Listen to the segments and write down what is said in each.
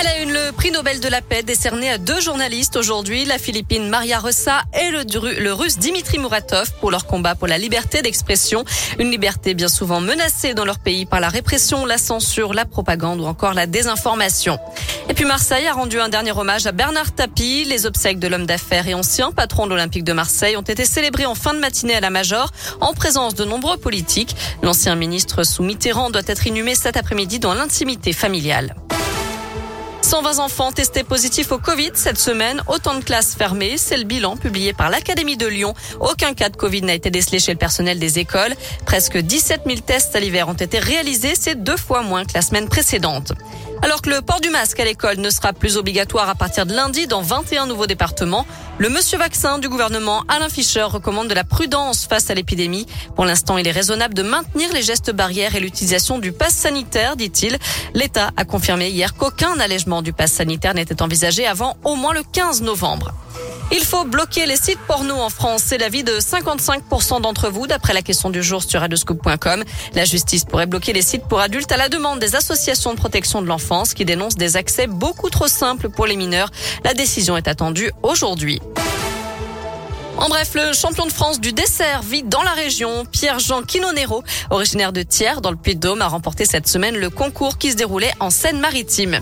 Elle a une, le prix Nobel de la paix décerné à deux journalistes aujourd'hui, la Philippine Maria Ressa et le, le, russe Dimitri Muratov pour leur combat pour la liberté d'expression. Une liberté bien souvent menacée dans leur pays par la répression, la censure, la propagande ou encore la désinformation. Et puis Marseille a rendu un dernier hommage à Bernard Tapie. Les obsèques de l'homme d'affaires et ancien patron de l'Olympique de Marseille ont été célébrées en fin de matinée à la Major en présence de nombreux politiques. L'ancien ministre sous Mitterrand doit être inhumé cet après-midi dans l'intimité familiale. 120 enfants testés positifs au Covid cette semaine. Autant de classes fermées. C'est le bilan publié par l'Académie de Lyon. Aucun cas de Covid n'a été décelé chez le personnel des écoles. Presque 17 000 tests à l'hiver ont été réalisés. C'est deux fois moins que la semaine précédente. Alors que le port du masque à l'école ne sera plus obligatoire à partir de lundi dans 21 nouveaux départements, le monsieur vaccin du gouvernement Alain Fischer recommande de la prudence face à l'épidémie. Pour l'instant, il est raisonnable de maintenir les gestes barrières et l'utilisation du pass sanitaire, dit-il. L'État a confirmé hier qu'aucun allègement du pass sanitaire n'était envisagé avant au moins le 15 novembre. Il faut bloquer les sites porno en France. C'est l'avis de 55% d'entre vous, d'après la question du jour sur radioscoop.com. La justice pourrait bloquer les sites pour adultes à la demande des associations de protection de l'enfance qui dénoncent des accès beaucoup trop simples pour les mineurs. La décision est attendue aujourd'hui. En bref, le champion de France du dessert vit dans la région. Pierre-Jean Quinonero, originaire de Thiers, dans le Puy-de-Dôme, a remporté cette semaine le concours qui se déroulait en Seine-Maritime.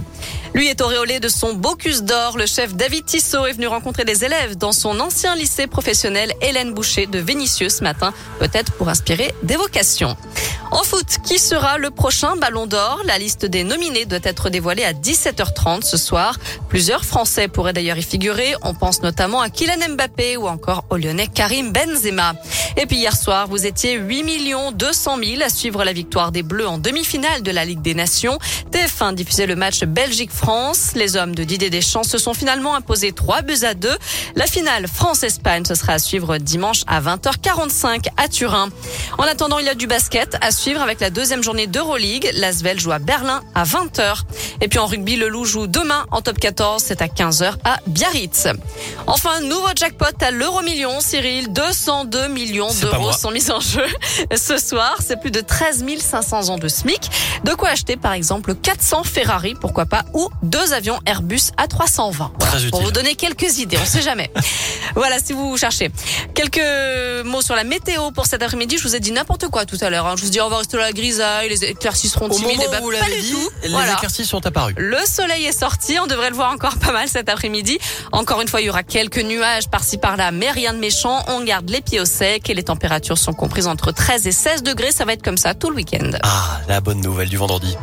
Lui est auréolé de son Bocuse d'or. Le chef David Tissot est venu rencontrer des élèves dans son ancien lycée professionnel Hélène Boucher de Vénissieux ce matin, peut-être pour inspirer des vocations. En foot, qui sera le prochain Ballon d'Or? La liste des nominés doit être dévoilée à 17h30 ce soir. Plusieurs Français pourraient d'ailleurs y figurer. On pense notamment à Kylian Mbappé ou encore au Lyonnais Karim Benzema. Et puis hier soir, vous étiez 8 millions 200 000 à suivre la victoire des Bleus en demi-finale de la Ligue des Nations. TF1 diffusait le match Belgique-France. Les hommes de Didier Deschamps se sont finalement imposés 3 buts à 2. La finale France-Espagne, ce sera à suivre dimanche à 20h45 à Turin. En attendant, il y a du basket suivre avec la deuxième journée d'Euroleague. L'Asvel joue à Berlin à 20h. Et puis en rugby, le Loup joue demain en top 14. C'est à 15h à Biarritz. Enfin, nouveau jackpot à l'euro million, Cyril. 202 millions d'euros sont mis en jeu. Ce soir, c'est plus de 13 500 ans de SMIC. De quoi acheter, par exemple, 400 Ferrari, pourquoi pas, ou deux avions Airbus A320. pour vous donner quelques idées, on sait jamais. voilà, si vous cherchez. Quelques mots sur la météo pour cet après-midi. Je vous ai dit n'importe quoi tout à l'heure. Hein. Je vous dis, on va rester la grisaille, les éclaircies seront timides. Au moment où vous pas dit, tout. les éclaircies sont apparues. Le soleil est sorti, on devrait le voir encore pas mal cet après-midi. Encore une fois, il y aura quelques nuages par-ci par-là, mais rien de méchant. On garde les pieds au sec et les températures sont comprises entre 13 et 16 degrés. Ça va être comme ça tout le week-end. Ah, la bonne nouvelle du vendredi.